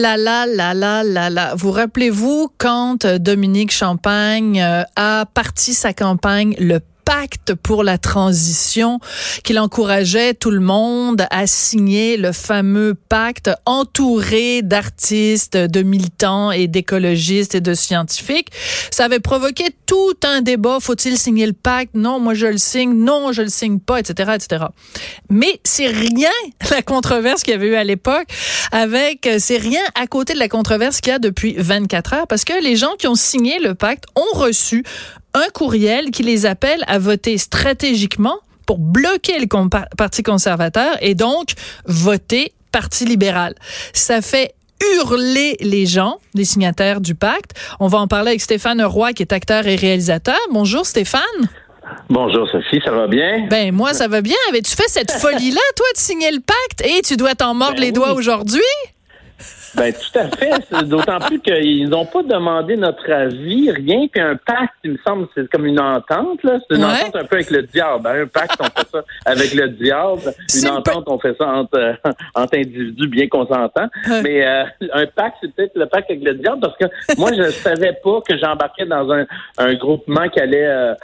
Là, là, là, là, là, là. Vous rappelez-vous quand Dominique Champagne euh, a parti sa campagne Le pacte pour la transition, qu'il encourageait tout le monde à signer le fameux pacte entouré d'artistes, de militants et d'écologistes et de scientifiques. Ça avait provoqué tout un débat. Faut-il signer le pacte? Non, moi je le signe. Non, je le signe pas, etc., etc. Mais c'est rien la controverse qu'il y avait eu à l'époque avec, c'est rien à côté de la controverse qu'il y a depuis 24 heures parce que les gens qui ont signé le pacte ont reçu un courriel qui les appelle à voter stratégiquement pour bloquer le Parti conservateur et donc voter Parti libéral. Ça fait hurler les gens, les signataires du pacte. On va en parler avec Stéphane Roy, qui est acteur et réalisateur. Bonjour Stéphane. Bonjour Sophie, ça va bien? Ben moi ça va bien. Avais-tu fait cette folie-là, toi, de signer le pacte et tu dois t'en mordre ben les doigts aujourd'hui? Ben tout à fait. D'autant plus qu'ils n'ont pas demandé notre avis, rien. Puis un pacte, il me semble, c'est comme une entente. là. C'est une entente un peu avec le diable. Hein. Un pacte, on fait ça avec le diable. Une entente, on fait ça entre, euh, entre individus bien consentants. Mais euh, un pacte, c'est peut-être le pacte avec le diable parce que moi, je savais pas que j'embarquais dans un, un groupement qui allait euh,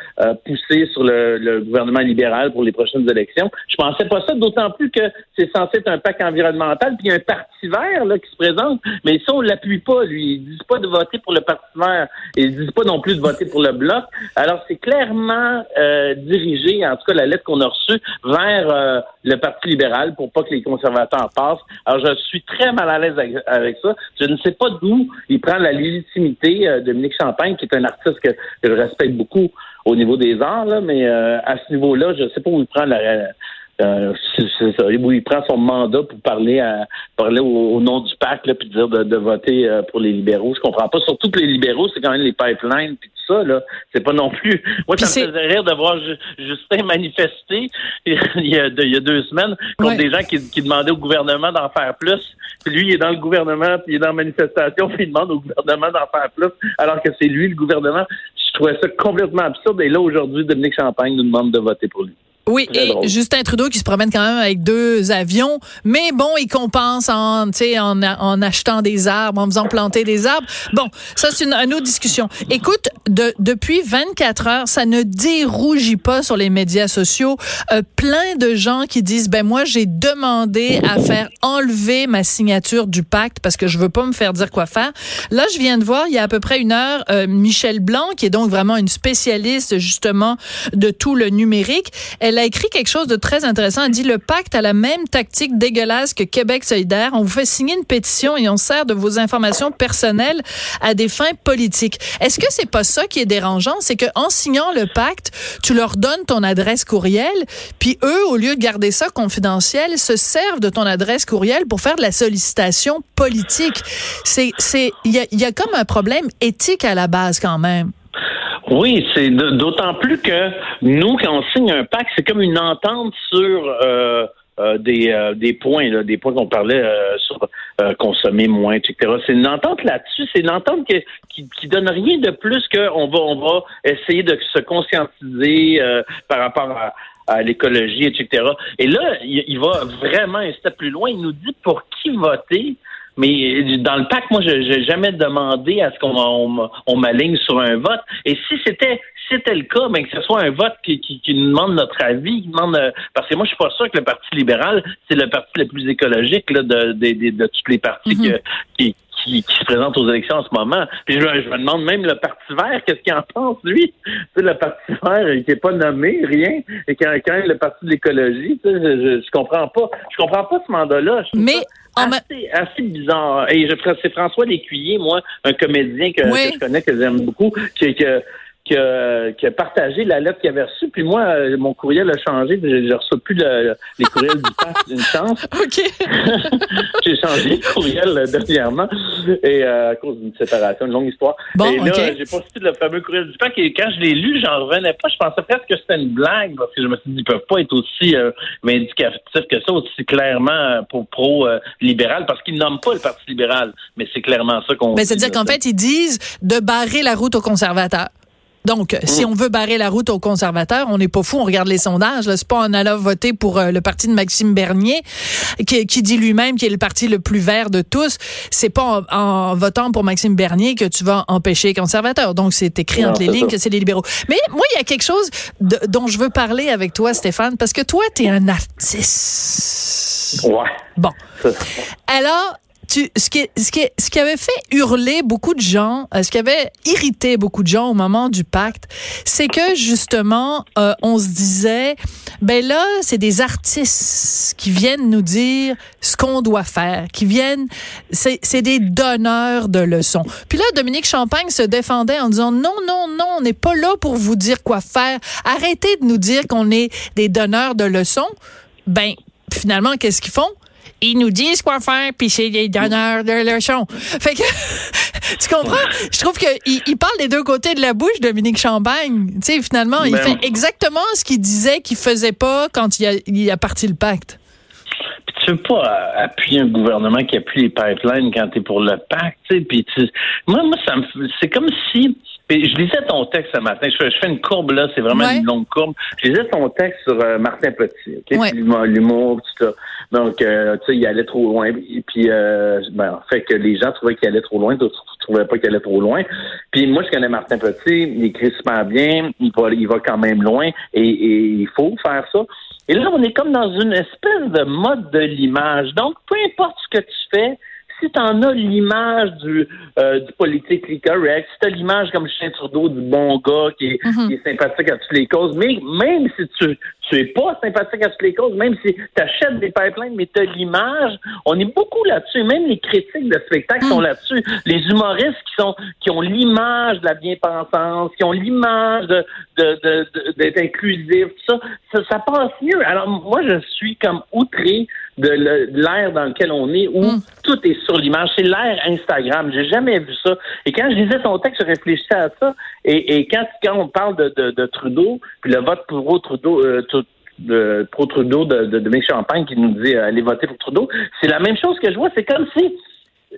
pousser sur le, le, gouvernement libéral pour les prochaines élections. Je pensais pas ça, d'autant plus que c'est censé être un pacte environnemental. Puis il y a un parti vert là, qui se présente mais ça, on l'appuie pas, lui. Ils disent pas de voter pour le Parti vert. Ils disent pas non plus de voter pour le Bloc. Alors, c'est clairement euh, dirigé, en tout cas, la lettre qu'on a reçue, vers euh, le Parti libéral pour pas que les conservateurs passent. Alors, je suis très mal à l'aise avec, ça. Je ne sais pas d'où il prend la légitimité. Euh, Dominique Champagne, qui est un artiste que, je respecte beaucoup au niveau des arts, là, mais à ce niveau-là, je ne sais pas où il prend la euh, c'est ça. Où il prend son mandat pour parler à parler au, nom du PAC, là, puis dire de, voter euh, pour les libéraux. Je comprends pas. Surtout que les libéraux, c'est quand même les pipelines puis tout ça, là. C'est pas non plus. Moi, ça me faisait rire de voir Justin manifester il y a, il y a deux semaines contre des gens qui, qui, demandaient au gouvernement d'en faire plus. Puis lui, il est dans le gouvernement, puis il est dans la manifestation, puis il demande au gouvernement d'en faire plus, alors que c'est lui le gouvernement. Je trouvais ça complètement absurde. Et là, aujourd'hui, Dominique Champagne nous demande de voter pour lui. Oui, et Justin Trudeau qui se promène quand même avec deux avions, mais bon, il compense en, en, en achetant des arbres, en faisant planter des arbres. Bon, ça c'est une, autre discussion. Écoute, de, depuis 24 heures, ça ne dérougit pas sur les médias sociaux. Euh, plein de gens qui disent, ben moi j'ai demandé à faire enlever ma signature du pacte parce que je veux pas me faire dire quoi faire. Là, je viens de voir, il y a à peu près une heure, euh, Michel Blanc, qui est donc vraiment une spécialiste justement de tout le numérique, elle elle a écrit quelque chose de très intéressant. Elle dit le pacte a la même tactique dégueulasse que Québec solidaire. On vous fait signer une pétition et on sert de vos informations personnelles à des fins politiques. Est-ce que c'est pas ça qui est dérangeant, c'est que signant le pacte, tu leur donnes ton adresse courriel, puis eux, au lieu de garder ça confidentiel, se servent de ton adresse courriel pour faire de la sollicitation politique. C'est, c'est, il y a, y a comme un problème éthique à la base quand même. Oui, c'est d'autant plus que nous, quand on signe un pacte, c'est comme une entente sur euh, euh, des, euh, des points, là, des points qu'on parlait sur consommer moins, etc. C'est une entente là-dessus. C'est une entente qui, qui, donne rien de plus qu'on va on va essayer de se conscientiser par rapport à, à l'écologie, etc. Et là, il, va vraiment un step plus loin. Il nous dit pour qui voter. Mais dans le pacte, moi, je n'ai jamais demandé à ce qu'on on, m'aligne sur un vote. Et si c'était c'était le cas, ben, que ce soit un vote qui, qui, qui nous demande notre avis, qui demande euh, parce que moi, je suis pas sûr que le Parti libéral, c'est le parti le plus écologique là, de, de, de, de tous les partis mm-hmm. qui, qui, se présente aux élections en ce moment. Puis je, me demande même le Parti vert, qu'est-ce qu'il en pense, lui? Tu le Parti vert, il n'est pas nommé, rien, et quand, quand le Parti de l'écologie, tu sais, je, je, comprends pas. Je comprends pas ce mandat-là. Mais assez, assez bizarre. Et je c'est François Lécuyer, moi, un comédien que, je connais, que j'aime beaucoup, qui, que qui a, qui a, partagé la lettre qu'il avait reçue. Puis moi, euh, mon courriel a changé. Je ne reçois plus les courriels du PAC. Une chance. OK. J'ai changé de courriel euh, dernièrement. et euh, à cause d'une séparation, une longue histoire. Bon, et là, ok. j'ai pas cité le fameux courriel du PAC et quand je l'ai lu, j'en revenais pas. Je pensais presque que c'était une blague parce que je me suis dit, ils peuvent pas être aussi euh, vindicatifs que ça, aussi clairement pour pro-libéral parce qu'ils nomment pas le Parti libéral, mais c'est clairement ça qu'on Mais c'est-à-dire qu'en fait, ils disent de barrer la route aux conservateurs. Donc, si Mm. on veut barrer la route aux conservateurs, on n'est pas fou, on regarde les sondages. C'est pas en allant voter pour euh, le parti de Maxime Bernier, qui, qui dit lui-même qu'il est le parti le plus vert de tous. C'est pas en, en votant pour Maxime Bernier que tu vas empêcher les conservateurs. Donc, c'est écrit Non, entre les lignes ça. que c'est les libéraux. Mais moi, il y a quelque chose de- dont je veux parler avec toi, Stéphane, parce que toi, tu es un artiste. Ouais. Bon. Alors, tu, ce, qui, ce, qui, ce qui avait fait hurler beaucoup de gens, euh, ce qui avait irrité beaucoup de gens au moment du pacte, c'est que justement, euh, on se disait, ben là, c'est des artistes qui viennent nous dire ce qu'on doit faire, qui viennent, c'est c'est des donneurs de leçons. Puis là, Dominique Champagne se défendait en disant, non, non, non, on n'est pas là pour vous dire quoi faire. Arrêtez de nous dire qu'on est des donneurs de leçons. Ben, finalement, qu'est-ce qu'ils font? Ils nous disent quoi faire, puis c'est des donneurs de leçons. Fait que, tu comprends? Je trouve qu'il il parle des deux côtés de la bouche, Dominique Champagne. Tu sais, finalement, il Ben, fait exactement ce qu'il disait qu'il faisait pas quand il a, il a parti le pacte. Puis tu veux pas appuyer un gouvernement qui appuie les pipelines quand tu es pour le pacte, tu sais. Puis tu- moi, moi, ça me, c'est comme si. Je lisais ton texte ce matin. Je fais, je fais une courbe là, c'est vraiment Ouais. une longue courbe. Je lisais ton texte sur euh, Martin Petit, ok, Ouais. L'humour, tout ça. Donc, euh, tu sais, il allait trop loin. Et puis, euh, ben, en fait, que les gens trouvaient qu'il allait trop loin, d'autres trouvaient pas qu'il allait trop loin. Puis moi, je connais Martin Petit, il écrit super bien, il va, il va quand même loin, et, et il faut faire ça. Et là, on est comme dans une espèce de mode de l'image. Donc, peu importe ce que tu fais, si tu en as l'image du, euh, du politically correct, si tu as l'image comme Justin Trudeau du bon gars qui est, qui est sympathique à toutes les causes, mais même si tu tu es pas sympathique à toutes les causes, même si tu achètes des pipelines, mais tu as l'image, on est beaucoup là-dessus. Même les critiques de spectacle sont là-dessus. Les humoristes qui sont qui ont l'image de la bien-pensance, qui ont l'image de de- de- de- d'être inclusif, tout ça, ça, ça passe mieux. Alors moi, je suis comme outré de l'ère dans lequel on est où tout est sur l'image. C'est l'ère Instagram. J'ai jamais vu ça. Et quand je lisais ton texte, je réfléchissais à ça. Et, et quand, quand on parle de, de, de Trudeau, puis le vote pour Trudeau, euh, tout- de pro Trudeau de, de Champagne qui nous dit euh, allez voter pour Trudeau, c'est la même chose que je vois. C'est comme si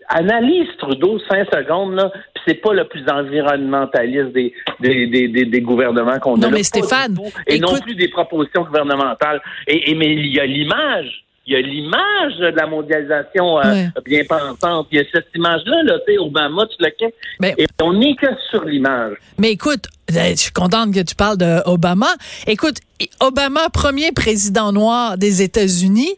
analyse Trudeau cinq secondes là, puis c'est pas le plus environnementaliste des des, des, des, des gouvernements qu'on a. Non, mais Stéphane, et non plus des propositions gouvernementales. Et, et mais il y a l'image. Il y a l'image de la mondialisation euh, Ouais. bien pensante. Il y a cette image-là, là, tu sais, Obama, tu le. Ben- Et on n'est que sur l'image. Mais écoute, je suis contente que tu parles de Obama. Écoute, Obama, premier président noir des États-Unis,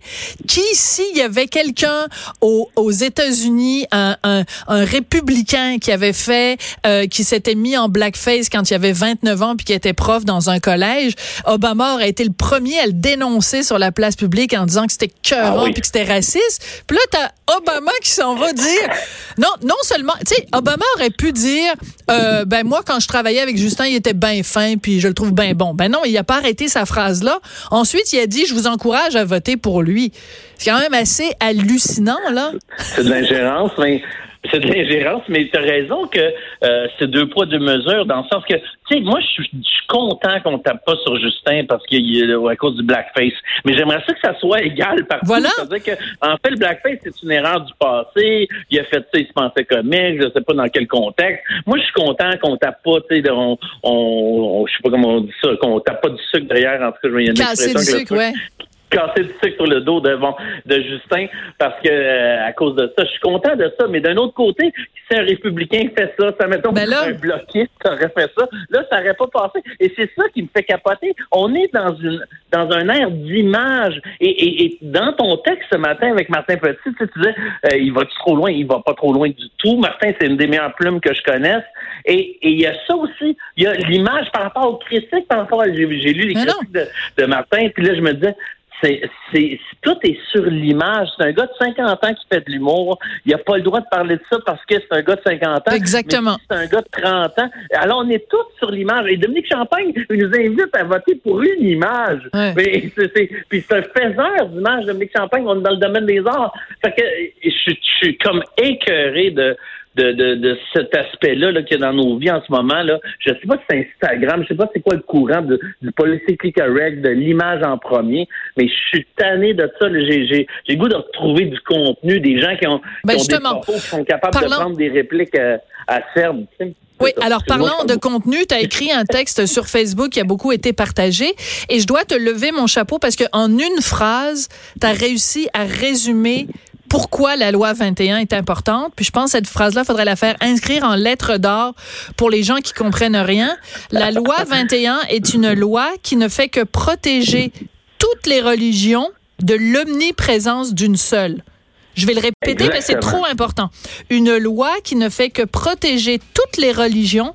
qui, s'il y avait quelqu'un aux, aux États-Unis, un, un, un républicain qui avait fait, euh, qui s'était mis en blackface quand il avait 29 ans puis qui était prof dans un collège, Obama aurait été le premier à le dénoncer sur la place publique en disant que c'était cœurant Ah oui. puis que c'était raciste. Puis là, t'as Obama qui s'en va dire, non, non seulement, tu sais, Obama aurait pu dire, euh, ben moi, quand je travaillais avec Justin, il était bien fin puis je le trouve bien bon. Ben non, il a pas arrêté sa phrase-là. Ensuite, il a dit, je vous encourage à voter pour lui. C'est quand même assez hallucinant, là. C'est de l'ingérence, mais c'est de l'ingérence, mais tu as raison que euh, c'est deux poids, deux mesures, dans le sens que, tu sais, moi, je suis je suis content qu'on tape pas sur Justin parce qu'il à cause du blackface. Mais j'aimerais ça que ça soit égal partout. Voilà. C'est-à-dire que, en fait, le blackface, c'est une erreur du passé. Il a fait ça, il se pensait comique, je sais pas dans quel contexte. Moi, je suis content qu'on tape pas, tu sais, on, on, on- je sais pas comment on dit ça, qu'on tape pas du sucre derrière. En tout cas, il y a une expression du sucre, ouais. Casser du sucre sur le dos de, bon, de Justin parce que euh, à cause de ça, je suis content de ça. Mais d'un autre côté, si un républicain fait ça, ça mettons Ben là- un bloquiste aurait fait ça, là, ça n'aurait pas passé. Et c'est ça qui me fait capoter. On est dans une dans un air d'image. Et, et, et dans ton texte ce matin avec Martin Petit, tu, sais, tu disais euh, il va trop loin, il va pas trop loin du tout. Martin, c'est une des meilleures plumes que je connaisse. Et et il y a ça aussi. Il y a l'image par rapport aux critiques, par rapport à j'ai lu les critiques de, de Martin, puis là, je me disais c'est, c'est, tout est sur l'image. C'est un gars de 50 ans qui fait de l'humour. Il a pas le droit de parler de ça parce que c'est un gars de 50 ans. Exactement. C'est un gars de 30 ans. Alors, on est tous sur l'image. Et Dominique Champagne il nous invite à voter pour une image. Mais c'est, puis c'est un faiseur d'image, Dominique Champagne. On est dans le domaine des arts. Fait que je, je suis comme écœuré de, de, de, de cet aspect-là -là, qu'il y a dans nos vies en ce moment. Là. Je ne sais pas si c'est Instagram, je sais pas c'est quoi le courant de, du politically correct, de l'image en premier, mais je suis tanné de ça. J'ai le goût de retrouver du contenu, des gens qui ont, ben qui ont des propos, qui sont capables de prendre des répliques à, à ferme. Oui, alors parlant de contenu, tu as écrit un texte sur Facebook qui a beaucoup été partagé et je dois te lever mon chapeau parce que en une phrase, tu as réussi à résumer pourquoi la loi 21 est importante. Puis je pense que cette phrase-là, faudrait la faire inscrire en lettres d'or pour les gens qui comprennent rien. La loi 21 est une loi qui ne fait que protéger toutes les religions de l'omniprésence d'une seule. Je vais le répéter, mais c'est trop important. Une loi qui ne fait que protéger toutes les religions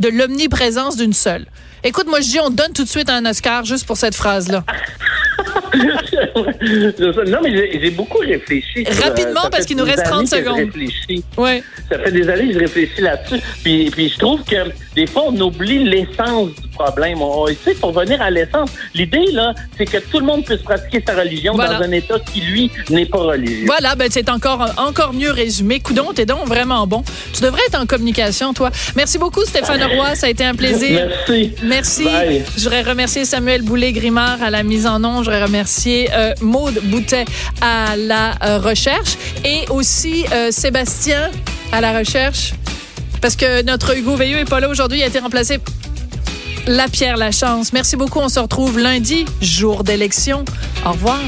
de l'omniprésence d'une seule. Écoute, moi je dis on donne tout de suite un Oscar juste pour cette phrase-là. non, mais j'ai beaucoup réfléchi. Rapidement, parce qu'il nous reste 30 secondes. Ouais. Ça fait des années que je réfléchis là-dessus. Puis, puis je trouve que des fois, on oublie l'essence du problème. On, tu sais, pour venir à l'essence, l'idée, là, c'est que tout le monde puisse pratiquer sa religion dans un État qui, lui, n'est pas religieux. Voilà, ben, c'est encore, encore mieux résumé. Coudon, t'es donc vraiment bon. Tu devrais être en communication, toi. Merci beaucoup, Stéphane Roy. Ça a été un plaisir. Merci. Merci. Je voudrais remercier Samuel Boulay-Grimard à la mise en nom. Je voudrais remercier euh, Maude Boutet à la euh, recherche et aussi euh, Sébastien à la recherche. Parce que notre Hugo Veilleux n'est pas là aujourd'hui, il a été remplacé la Pierre Lachance. Merci beaucoup. On se retrouve lundi, jour d'élection. Au revoir.